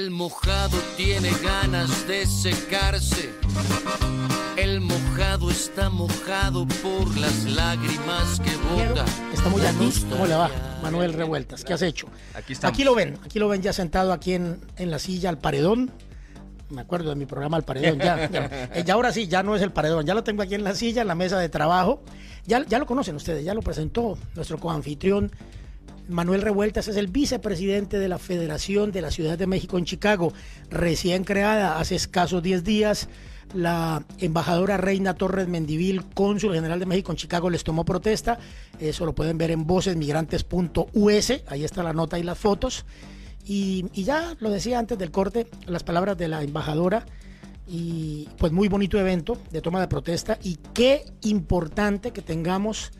El mojado tiene ganas de secarse. El mojado está mojado por las lágrimas que bota. Estamos ya aquí. ¿Cómo le va? Manuel Revueltas, ¿qué has hecho? Aquí estamos. Aquí lo ven, aquí lo ven ya sentado aquí en, en la silla al paredón. Me acuerdo de mi programa al paredón. Ya, ya, eh, ya ahora sí, ya no es el paredón. Ya lo tengo aquí en la silla, en la mesa de trabajo. Ya, ya lo conocen ustedes, ya lo presentó nuestro coanfitrión. Manuel Revueltas es el vicepresidente de la Federación de la Ciudad de México en Chicago, recién creada hace escasos 10 días. La embajadora Reina Torres Mendivil, cónsul general de México en Chicago, les tomó protesta. Eso lo pueden ver en vocesmigrantes.us. Ahí está la nota y las fotos. Y, ya lo decía antes del corte, las palabras de la embajadora. Y pues muy bonito evento de toma de protesta. Y qué importante que tengamos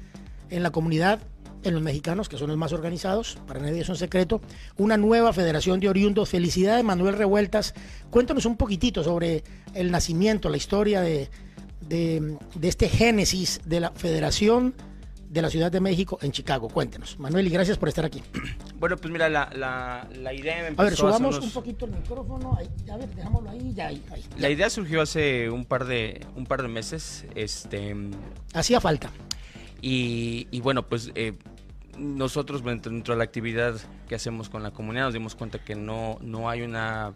en la comunidad en los mexicanos, que son los más organizados, para nadie es un secreto, una nueva federación de oriundos. Felicidades, Manuel Revueltas. Cuéntanos un poquitito sobre el nacimiento, la historia de, de, de este génesis de la Federación de la Ciudad de México en Chicago. Cuéntenos. Manuel, y gracias por estar aquí. Bueno, pues mira, la, la, la idea empezó A ver, subamos unos- un poquito el micrófono. Ahí, a ver, dejámoslo ahí, ya, ahí, ahí. La idea surgió hace un par de, un par de meses. Este, Hacía falta. Y, y bueno, pues eh, nosotros dentro de la actividad que hacemos con la comunidad nos dimos cuenta que no, no hay una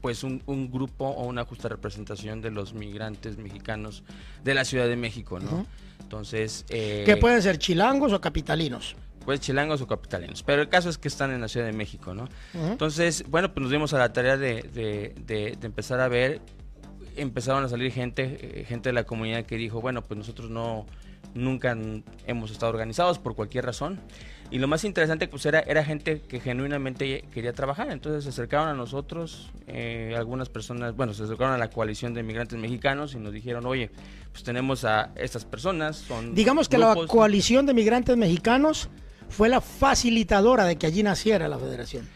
pues un, un grupo o una justa representación de los migrantes mexicanos de la Ciudad de México, ¿no? Entonces, eh, que pueden ser chilangos o capitalinos. pues chilangos o capitalinos, pero el caso es que están en la Ciudad de México, ¿no? Entonces, bueno, pues nos dimos a la tarea de, de- de- de empezar a ver, empezaron a salir gente, eh, gente de la comunidad que dijo, bueno, pues nosotros no, nunca hemos estado organizados por cualquier razón. Y lo más interesante pues era, era gente que genuinamente quería trabajar, entonces se acercaron a nosotros, eh, algunas personas, bueno, se acercaron a la coalición de migrantes mexicanos y nos dijeron, oye, pues tenemos a estas personas, son... Digamos que la coalición de migrantes mexicanos fue la facilitadora de que allí naciera la federación.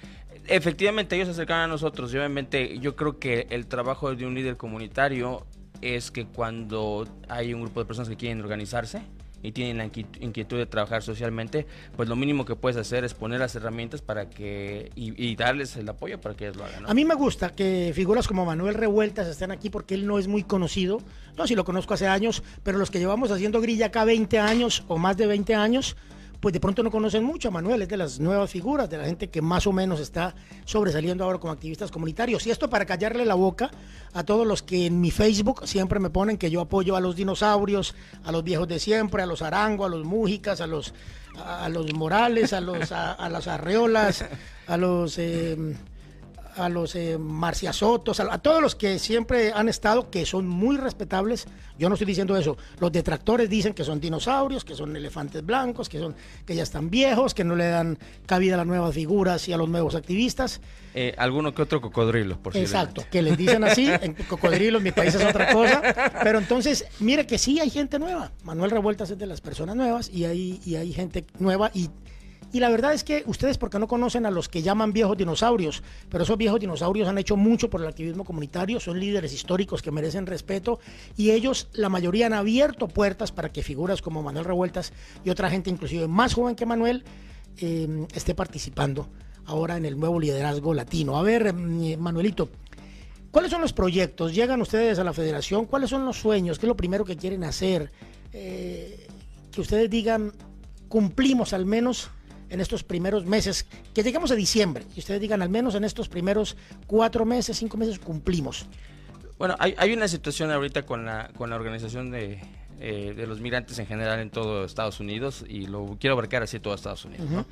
Efectivamente, ellos se acercaron a nosotros y obviamente yo creo que el trabajo de un líder comunitario es que cuando hay un grupo de personas que quieren organizarse y tienen la inquiet- inquietud de trabajar socialmente, pues lo mínimo que puedes hacer es poner las herramientas para que y, darles el apoyo para que ellos lo hagan. A mí me gusta que figuras como Manuel Revueltas estén aquí porque él no es muy conocido. No, si lo conozco hace años, pero los que llevamos haciendo grilla acá 20 años o más de 20 años, pues de pronto no conocen mucho a Manuel. Es de las nuevas figuras, de la gente que más o menos está sobresaliendo ahora como activistas comunitarios. Y esto para callarle la boca a todos los que en mi Facebook siempre me ponen que yo apoyo a los dinosaurios, a los viejos de siempre, a los Arango, a los Mújicas, a los, Morales, a los a las Arreolas, a los... eh, a los eh, marciasotos, a, a todos los que siempre han estado, que son muy respetables. Yo no estoy diciendo eso. Los detractores dicen que son dinosaurios, que son elefantes blancos, que son que ya están viejos, que no le dan cabida a las nuevas figuras y a los nuevos activistas. Eh, alguno que otro cocodrilo, por Exacto, que les dicen así, en cocodrilo en mi país es otra cosa, pero entonces, mire que sí hay gente nueva, Manuel Revueltas es de las personas nuevas y hay, y hay gente nueva y, y la verdad es que ustedes porque no conocen a los que llaman viejos dinosaurios, pero esos viejos dinosaurios han hecho mucho por el activismo comunitario, son líderes históricos que merecen respeto y ellos, la mayoría han abierto puertas para que figuras como Manuel Revueltas y otra gente inclusive más joven que Manuel eh, esté participando ahora en el nuevo liderazgo latino. A ver, mm, Manuelito, ¿cuáles son los proyectos? ¿Llegan ustedes a la federación? ¿Cuáles son los sueños? ¿Qué es lo primero que quieren hacer? Eh, que ustedes digan, cumplimos al menos en estos primeros meses, que llegamos a diciembre, y ustedes digan, al menos en estos primeros cuatro meses, cinco meses, cumplimos. Bueno, hay, una situación ahorita con la, con la organización de, eh, de los migrantes en general en todo Estados Unidos y lo quiero abarcar así todo Estados Unidos. ¿no?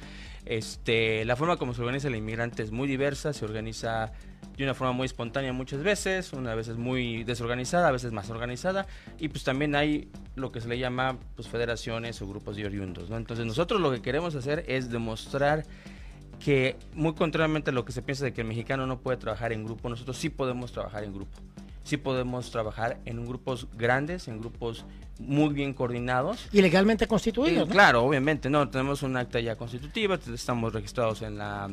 este, la forma como se organiza el inmigrante es muy diversa, se organiza de una forma muy espontánea muchas veces, una vez es muy desorganizada, a veces más organizada y pues también hay lo que se le llama pues federaciones o grupos de oriundos. ¿no? Entonces nosotros lo que queremos hacer es demostrar que muy contrariamente a lo que se piensa de que el mexicano no puede trabajar en grupo, nosotros sí podemos trabajar en grupo. Sí podemos trabajar en grupos grandes, en grupos muy bien coordinados. Y legalmente constituidos, Eh, ¿no? Claro, obviamente, no, tenemos un acta ya constitutiva, estamos registrados en la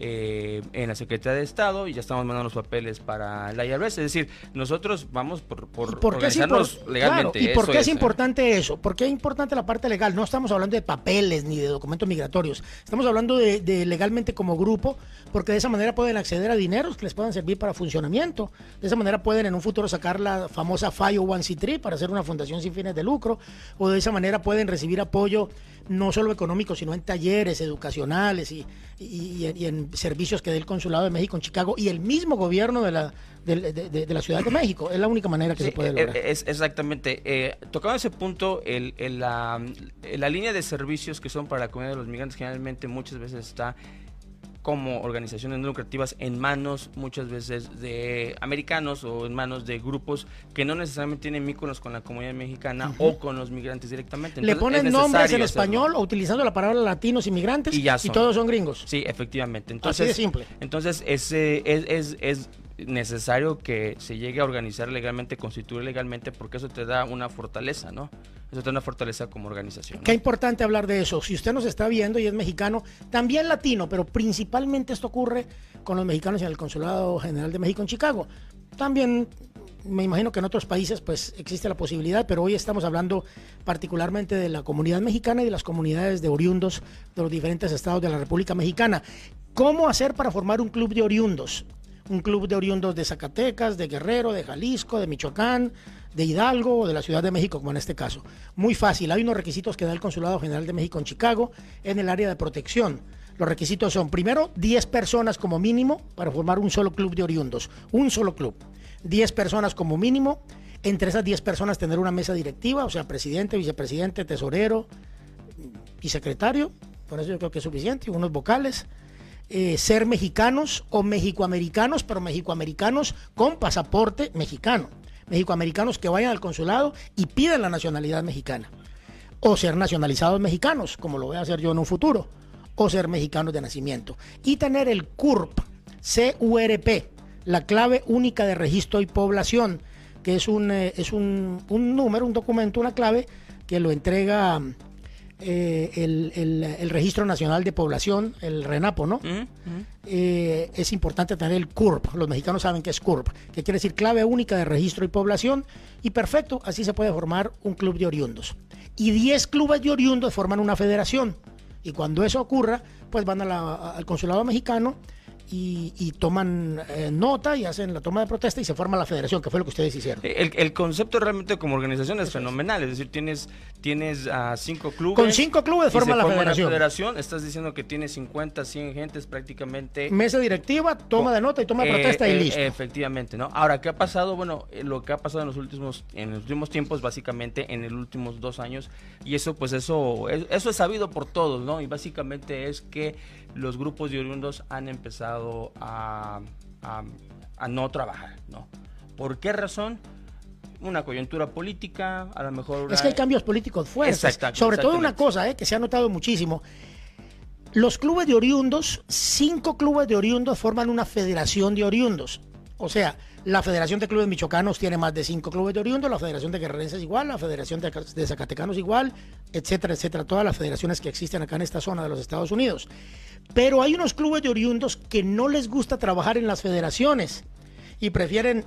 eh, en la Secretaría de Estado y ya estamos mandando los papeles para la IRS. Es decir, nosotros vamos por, por, por organizarnos legalmente. ¿Y por qué es, importante eso? ¿Por qué es importante la parte legal? No estamos hablando de papeles ni de documentos migratorios. Estamos hablando de, de legalmente como grupo, porque de esa manera pueden acceder a dineros que les puedan servir para funcionamiento. De esa manera pueden en un futuro sacar la famosa FIO 1C3 para hacer una fundación sin fines de lucro, o de esa manera pueden recibir apoyo no solo económico, sino en talleres educacionales y, en servicios que dé el Consulado de México en Chicago y el mismo gobierno de la, de, la Ciudad de México. Es la única manera que se puede lograr. Eh, es, exactamente. Eh, tocando ese punto, el, la, la línea de servicios que son para la comunidad de los migrantes generalmente muchas veces está como organizaciones no lucrativas en manos muchas veces de americanos o en manos de grupos que no necesariamente tienen vínculos con la comunidad mexicana o con los migrantes directamente. Le ponen nombres en español o utilizando la palabra latinos inmigrantes y, y todos son gringos. Sí, efectivamente. Entonces, Así de simple. Entonces ese es, es, es necesario que se llegue a organizar legalmente, constituir legalmente, porque eso te da una fortaleza, ¿no? Eso te da una fortaleza como organización. Qué importante hablar de eso. Si usted nos está viendo y es mexicano, también latino, pero principalmente esto ocurre con los mexicanos en el Consulado General de México en Chicago. También me imagino que en otros países pues existe la posibilidad, pero hoy estamos hablando particularmente de la comunidad mexicana y de las comunidades de oriundos de los diferentes estados de la República Mexicana. ¿Cómo hacer para formar un club de oriundos? Un club de oriundos de Zacatecas, de Guerrero, de Jalisco, de Michoacán, de Hidalgo o de la Ciudad de México, como en este caso. Muy fácil, hay unos requisitos que da el Consulado General de México en Chicago en el área de protección. Los requisitos son, primero, 10 personas como mínimo para formar un solo club de oriundos, un solo club. 10 personas como mínimo, entre esas 10 personas tener una mesa directiva, o sea, presidente, vicepresidente, tesorero y secretario, por eso yo creo que es suficiente, unos vocales eh, ser mexicanos o mexicoamericanos, pero mexicoamericanos con pasaporte mexicano. Mexicoamericanos que vayan al consulado y piden la nacionalidad mexicana. O ser nacionalizados mexicanos, como lo voy a hacer yo en un futuro. O ser mexicanos de nacimiento. Y tener el CURP, C-U-R-P, la clave única de registro y población, que es un, eh, es un, un número, un documento, una clave que lo entrega eh, el, Registro Nacional de Población, el RENAPO, ¿no? Eh, es importante tener el CURP. Los mexicanos saben que es CURP, que quiere decir clave única de registro y población. Y perfecto, así se puede formar un club de oriundos. Y 10 clubes de oriundos forman una federación. Y cuando eso ocurra, pues van al consulado mexicano y, toman eh, nota y hacen la toma de protesta y se forma la federación, que fue lo que ustedes hicieron. El, concepto realmente como organización es fenomenal, es decir, tienes, tienes a cinco clubes. Con cinco clubes forma la federación. federación. Estás diciendo que tiene 50, 100 gentes prácticamente. Mesa directiva, toma de nota y toma de protesta y eh, listo. Efectivamente, ¿no? Ahora, ¿qué ha pasado? Bueno, eh, lo que ha pasado en los últimos, en los últimos tiempos, básicamente en los últimos dos años, y eso, pues eso, eso es sabido por todos, ¿no? Y básicamente es que los grupos de oriundos han empezado a, a, no trabajar, ¿no? ¿Por qué razón? Una coyuntura política, a lo mejor... Es que hay cambios políticos fuertes. Sobre todo una cosa eh, que se ha notado muchísimo. Los clubes de oriundos, cinco clubes de oriundos forman una federación de oriundos. O sea, la Federación de Clubes Michoacanos tiene más de cinco clubes de oriundos, la Federación de Guerrerenses igual, la Federación de, de Zacatecanos igual, etcétera, etcétera. Todas las federaciones que existen acá en esta zona de los Estados Unidos. Pero hay unos clubes de oriundos que no les gusta trabajar en las federaciones y prefieren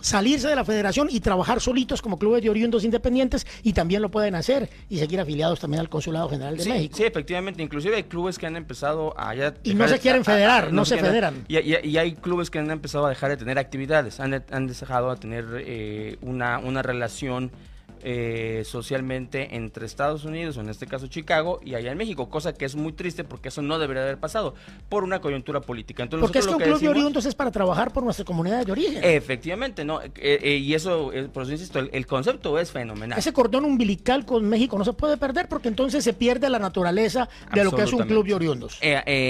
salirse de la federación y trabajar solitos como clubes de oriundos independientes y también lo pueden hacer y seguir afiliados también al Consulado General de México. Sí, efectivamente, inclusive hay clubes que han empezado a Y no se quieren federar, no, se federan. Y, hay clubes que han empezado a dejar de tener actividades, han, dejado de tener eh, una, una relación eh, socialmente entre Estados Unidos, o en este caso Chicago, y allá en México, cosa que es muy triste porque eso no debería haber pasado por una coyuntura política. Entonces, porque es que un club de oriundos es para trabajar por nuestra comunidad de origen. Efectivamente, ¿no? Eh, eh, y eso, por eso insisto, el, concepto es fenomenal. Ese cordón umbilical con México no se puede perder porque entonces se pierde la naturaleza de lo que es un club de oriundos.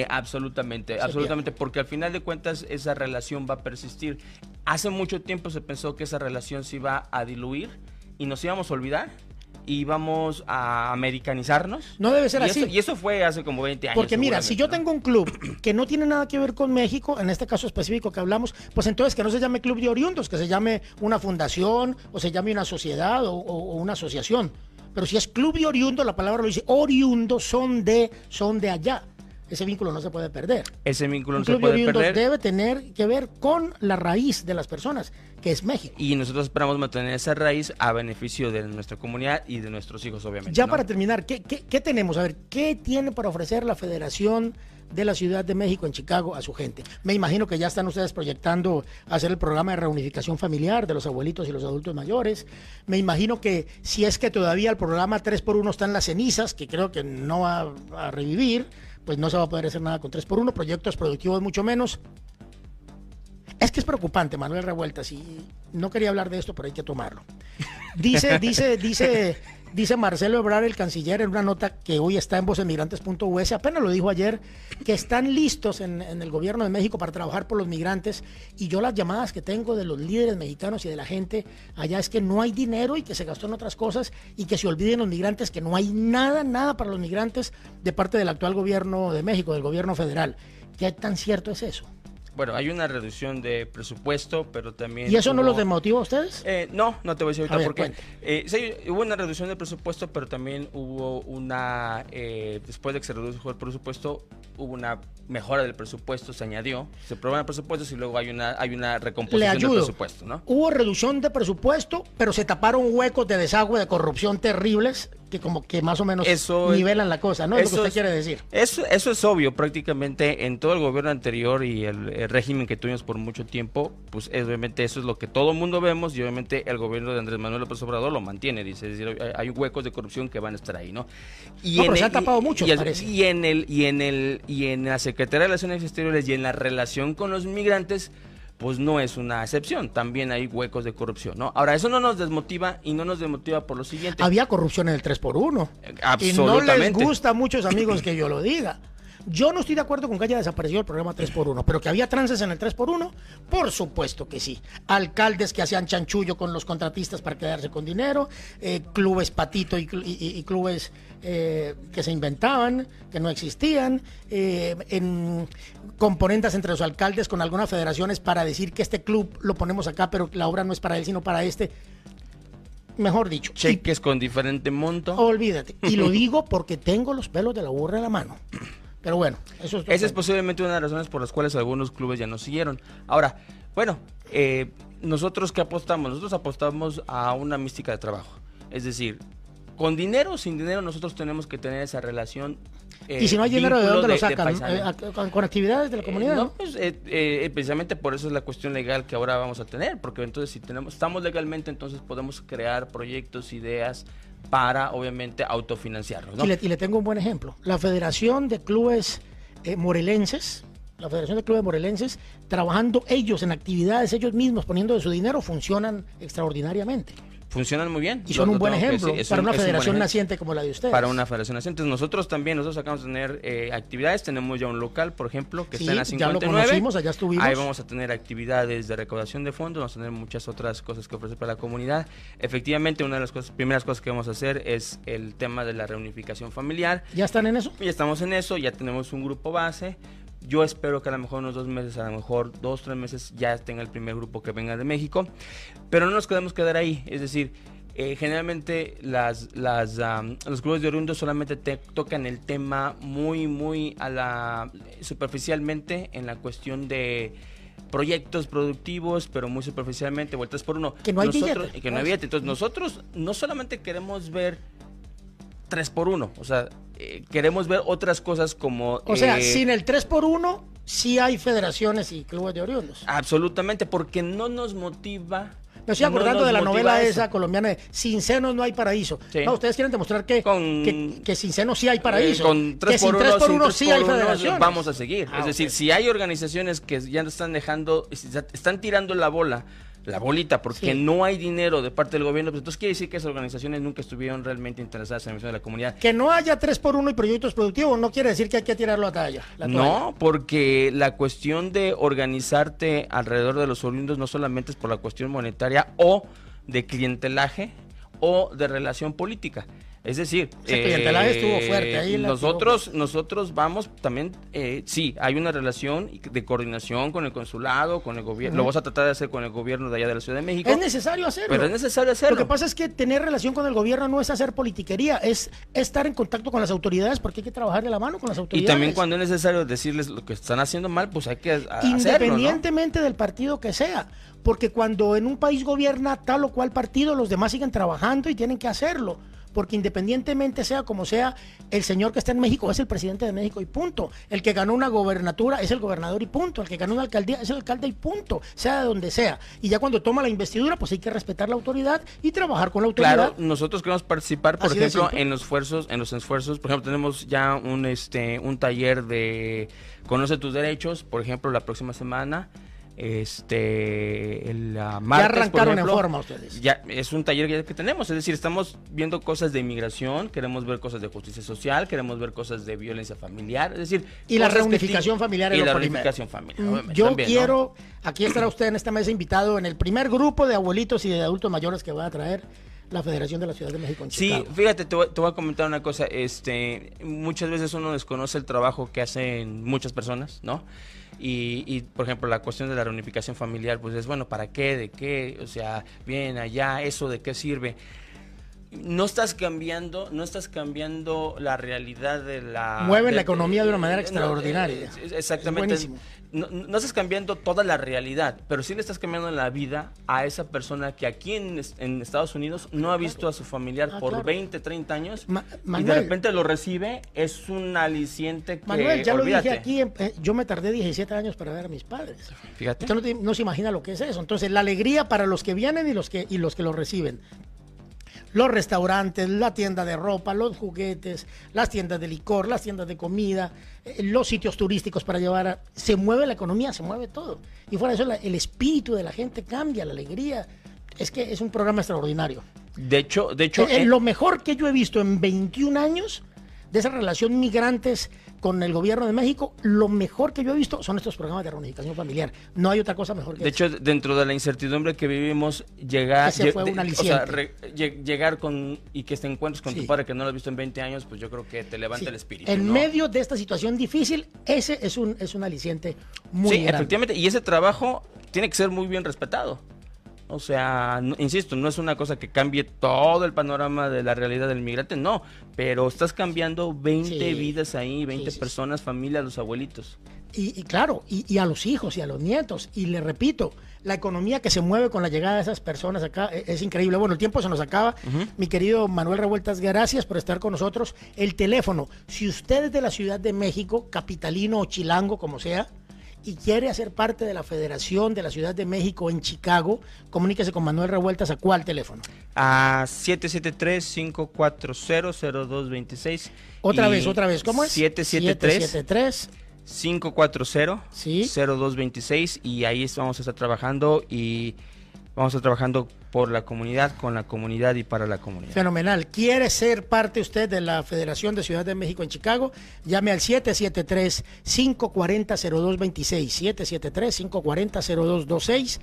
absolutamente, absolutamente, porque al final de cuentas esa relación va a persistir. Hace mucho tiempo se pensó que esa relación se iba a diluir y nos íbamos a olvidar y vamos a americanizarnos. No debe ser así. y eso fue hace como 20 años. Porque mira, si yo tengo un club que no tiene nada que ver con México, en este caso específico que hablamos, pues entonces que no se llame Club de Oriundos, que se llame una fundación o se llame una sociedad o, una asociación. Pero si es Club de Oriundos, la palabra lo dice, oriundos son de, son de allá. Ese vínculo no se puede perder. Ese vínculo no se puede perder. debe tener que ver con la raíz de las personas, que es México. Y nosotros esperamos mantener esa raíz a beneficio de nuestra comunidad y de nuestros hijos, obviamente. Ya ¿no? para terminar, ¿qué, qué, qué tenemos? A ver, ¿qué tiene para ofrecer la Federación de la Ciudad de México en Chicago a su gente? Me imagino que ya están ustedes proyectando hacer el programa de reunificación familiar de los abuelitos y los adultos mayores. Me imagino que si es que todavía el programa 3x1 está en las cenizas, que creo que no va a revivir, pues no se va a poder hacer nada con 3x1, proyectos productivos mucho menos. Es que es preocupante, Manuel Revueltas, y no quería hablar de esto, pero hay que tomarlo. Dice, dice, dice, dice Marcelo Ebrard, el canciller, en una nota que hoy está en vocemigrantes.us, apenas lo dijo ayer, que están listos en, en el gobierno de México para trabajar por los migrantes. Y yo las llamadas que tengo de los líderes mexicanos y de la gente allá es que no hay dinero y que se gastó en otras cosas y que se olviden los migrantes, que no hay nada, nada para los migrantes de parte del actual gobierno de México, del gobierno federal. ¿Qué tan cierto es eso? Bueno, hay una reducción de presupuesto, pero también... ¿Y eso no los desmotiva a ustedes? Eh, no, no te voy a decir ahorita porque eh, sí, hubo una reducción de presupuesto, pero también hubo una, eh, después de que se redujo el presupuesto, hubo una mejora del presupuesto, se añadió, se aprueban presupuestos y luego hay una, hay una recomposición del presupuesto, ¿no? Hubo reducción de presupuesto, pero se taparon huecos de desagüe, de corrupción terribles, que como que más o menos Eso nivelan la cosa, ¿no? Es lo que eso usted quiere decir. Eso, eso es obvio, prácticamente en todo el gobierno anterior y el, el régimen que tuvimos por mucho tiempo, pues es, obviamente eso es lo que todo el mundo vemos y obviamente el gobierno de Andrés Manuel López Obrador lo mantiene, dice, es decir, hay, huecos de corrupción que van a estar ahí, ¿no? Y No, pero se han tapado muchos, y parece. y en el y en el y en la Secretaría de Relaciones Exteriores y en la relación con los migrantes pues no es una excepción, también hay huecos de corrupción, ¿no? Ahora, eso no nos desmotiva y no nos desmotiva por lo siguiente. Había corrupción en el 3x1. Y no les Absolutamente. gusta a muchos amigos que yo lo diga. Yo no estoy de acuerdo con que haya desaparecido el programa 3x1, pero que había trances en el 3x1, por supuesto que sí. Alcaldes que hacían chanchullo con los contratistas para quedarse con dinero, eh, clubes patito y, cl- y- y- y clubes eh, que se inventaban, que no existían, eh, en componentes entre los alcaldes con algunas federaciones para decir que este club lo ponemos acá, pero la obra no es para él, sino para este. Mejor dicho, y Cheques con diferente monto. Olvídate. Y lo digo porque tengo los pelos de la burra en la mano. Pero bueno, eso es Esa es posiblemente una de las razones por las cuales algunos clubes ya no siguieron. Ahora, bueno, eh, nosotros qué apostamos? Nosotros apostamos a una mística de trabajo. Es decir, con dinero o sin dinero nosotros tenemos que tener esa relación. eh, y si no hay dinero, ¿de dónde lo sacan? Eh, con, actividades de la Eh, comunidad. pues, eh, eh, precisamente por eso es la cuestión legal que ahora vamos a tener, porque entonces si tenemos, estamos legalmente, entonces podemos crear proyectos, ideas para, obviamente, autofinanciarnos. ¿no? Y, le, y le tengo un buen ejemplo. La Federación de Clubes eh, Morelenses, la Federación de Clubes Morelenses, trabajando ellos en actividades, ellos mismos poniendo de su dinero, funcionan extraordinariamente. Funcionan muy bien. Y lo- son un buen ejemplo decir, para un- una un federación naciente como la de ustedes. Para una federación naciente. Nosotros también, nosotros acabamos de tener eh, actividades. Tenemos ya un local, por ejemplo, que Sí, está en la ya lo 59. conocimos, allá estuvimos. Ahí vamos a tener actividades de recaudación de fondos, vamos a tener muchas otras cosas que ofrecer para la comunidad. Efectivamente, una de las cosas, primeras cosas que vamos a hacer es el tema de la reunificación familiar. ¿Ya están en eso? Ya estamos en eso, ya tenemos un grupo base. Yo espero que a lo mejor unos dos meses, a lo mejor dos, tres meses ya tenga el primer grupo que venga de México. Pero no nos podemos quedar ahí. Es decir, eh, generalmente las, las, am, los clubes de oriundos solamente te tocan el tema muy, muy a la superficialmente en la cuestión de proyectos productivos, pero muy superficialmente, vueltas por uno. Que no hay Nosotros- billete. Que no hay billete. Entonces nosotros no solamente queremos ver tres por uno, o sea, eh, queremos ver otras cosas como... O sea, eh, sin el 3x1, sí hay federaciones y clubes de oriundos. Absolutamente, porque no nos motiva... Me estoy acordando de la novela eso. esa colombiana de Sin senos no hay paraíso. Sí. No, ustedes quieren demostrar que, Con- que, que sin senos sí hay paraíso. Eh, con que 3 sin por 3 1 por 1 sí hay federaciones vamos a seguir. Ah, es decir, ok. si hay organizaciones que ya no están dejando, están tirando la bola, la bolita, porque Sí. no hay dinero de parte del gobierno, pues entonces quiere decir que esas organizaciones nunca estuvieron realmente interesadas en la misión de la comunidad. Que no haya 3 por 1 y proyectos productivos no quiere decir que hay que tirarlo a talla. la. No, porque la cuestión de organizarte alrededor de los oriundos no solamente es por la cuestión monetaria o de clientelaje o de relación política. Es decir, estuvo fuerte ahí, nosotros, nosotros vamos también, eh, sí, hay una relación de coordinación con el consulado, con el gobierno. Lo vamos a tratar de hacer con el gobierno de allá de la Ciudad de México. Es necesario hacerlo. Pero es necesario hacerlo. Lo que pasa es que tener relación con el gobierno no es hacer politiquería, es estar en contacto con las autoridades porque hay que trabajar de la mano con las Y autoridades. también cuando es necesario decirles lo que están haciendo mal, pues hay que hacerlo, ¿no? Independientemente del partido que sea. Porque cuando en un país gobierna tal o cual partido, los demás siguen trabajando y tienen que hacerlo. Porque independientemente sea como sea, el señor que está en México es el presidente de México y punto. El que ganó una gobernatura es el gobernador y punto. El que ganó una alcaldía es el alcalde y punto. Sea de donde sea. Y ya cuando toma la investidura, pues hay que respetar la autoridad y trabajar con la autoridad. Claro, nosotros queremos participar, por Así ejemplo, en los esfuerzos, en los esfuerzos, por ejemplo, tenemos ya un este un taller de conoce tus derechos, por ejemplo, la próxima semana, este el ah, martes, por arrancaron en ejemplo, forma ustedes. Ya es un taller que, que tenemos, es decir, estamos viendo cosas de inmigración, queremos ver cosas de justicia social, queremos ver cosas de violencia familiar, es decir, Y la que reunificación familiar y la reunificación familiar. Yo también, ¿no? quiero, aquí estará usted en esta mesa invitado en el primer grupo de abuelitos y de adultos mayores que va a traer la Federación de la Ciudad de México en Sí, Chicago. fíjate, te voy, te voy a comentar una cosa. Este, muchas veces uno desconoce el trabajo que hacen muchas personas, ¿no? Y, y, por ejemplo, la cuestión de la reunificación familiar, pues es bueno, ¿para qué? ¿De qué? O sea, bien allá, ¿eso de qué sirve? No estás cambiando, no estás cambiando la realidad de la... Mueven de- la economía de una manera no, extraordinaria. eh, es- exactamente. Es. No, no estás cambiando toda la realidad, pero sí le estás cambiando la vida a esa persona que aquí en, en Estados Unidos no ha visto a su familiar Ah, por claro. 20, 30 años Ma- y de repente lo recibe, es un aliciente que Manuel, ya olvídate. lo dije aquí, eh, yo me tardé 17 años para ver a mis padres. Fíjate. Usted no, te- no se imagina lo que es eso. Entonces, la alegría para los que vienen y los que, y los que lo reciben. Los restaurantes, la tienda de ropa, los juguetes, las tiendas de licor, las tiendas de comida, eh, los sitios turísticos para llevar. a- se mueve la economía, se mueve todo. Y fuera de eso, el espíritu de la gente cambia, la alegría. Es que es un programa extraordinario. De hecho, de hecho, eh, eh, lo mejor que yo he visto en 21 años de esa relación migrantes con el gobierno de México, lo mejor que yo he visto son estos programas de reunificación familiar. No hay otra cosa mejor que de eso. hecho, dentro de la incertidumbre que vivimos, llegar, lle- de- o sea, re- llegar con y que te encuentres con Sí. tu padre que no lo has visto en 20 años, pues yo creo que te levanta Sí. el espíritu. En ¿no? medio de esta situación difícil, ese es un, es un aliciente muy sí, grande. efectivamente, y ese trabajo tiene que ser muy bien respetado. O sea, no- insisto, no es una cosa que cambie todo el panorama de la realidad del migrante, no, pero estás cambiando 20 Sí. vidas ahí, 20 Sí, sí, sí. personas, familias, los abuelitos. Y, y claro, y, y a los hijos y a los nietos. Y le repito, la economía que se mueve con la llegada de esas personas acá e- es, increíble. Bueno, el tiempo se nos acaba. Mi querido Manuel Revueltas, gracias por estar con nosotros. El teléfono, si usted es de la Ciudad de México, capitalino o chilango, como sea, y quiere hacer parte de la Federación de la Ciudad de México en Chicago, comuníquese con Manuel Revueltas a cuál teléfono. A 773-540-0226. Otra vez, otra vez, ¿cómo es? 773 540 Sí. 0226 y ahí vamos a estar trabajando y vamos a estar trabajando por la comunidad, con la comunidad y para la comunidad. Fenomenal. ¿Quiere ser parte usted de la Federación de Ciudad de México en Chicago? Llame al 773-540-0226. 773-540-0226.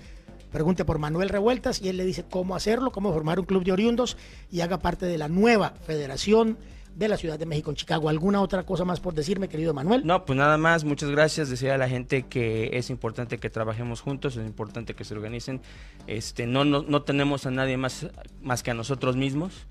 Pregunte por Manuel Revueltas y él le dice cómo hacerlo, cómo formar un club de oriundos y haga parte de la nueva Federación de la Ciudad de México en Chicago. ¿Alguna otra cosa más por decirme, querido Manuel? No, pues nada más, muchas gracias. Decir a la gente que es importante que trabajemos juntos, es importante que se organicen. Este, no, no, no tenemos a nadie más, más que a nosotros mismos.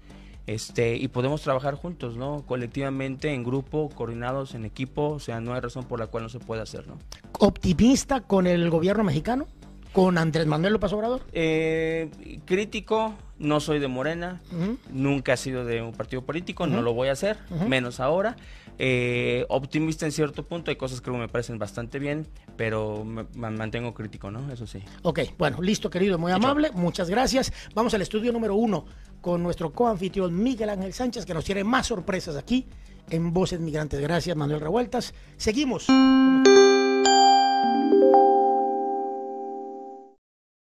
Este, y podemos trabajar juntos, ¿no? Colectivamente, en grupo, coordinados, en equipo. O sea, no hay razón por la cual no se pueda hacer, ¿no? ¿Optimista con el gobierno mexicano? ¿Con Andrés Manuel López Obrador? Eh, crítico, no soy de Morena, nunca he sido de un partido político, no lo voy a hacer, menos ahora. Eh, optimista en cierto punto, hay cosas que me parecen bastante bien, pero me, me mantengo crítico, ¿no? Eso sí. Ok, bueno, listo, querido, muy amable, muchas gracias. Vamos al estudio número uno con nuestro coanfitrión Miguel Ángel Sánchez, que nos tiene más sorpresas aquí en Voces Migrantes. Gracias, Manuel Revueltas. Seguimos.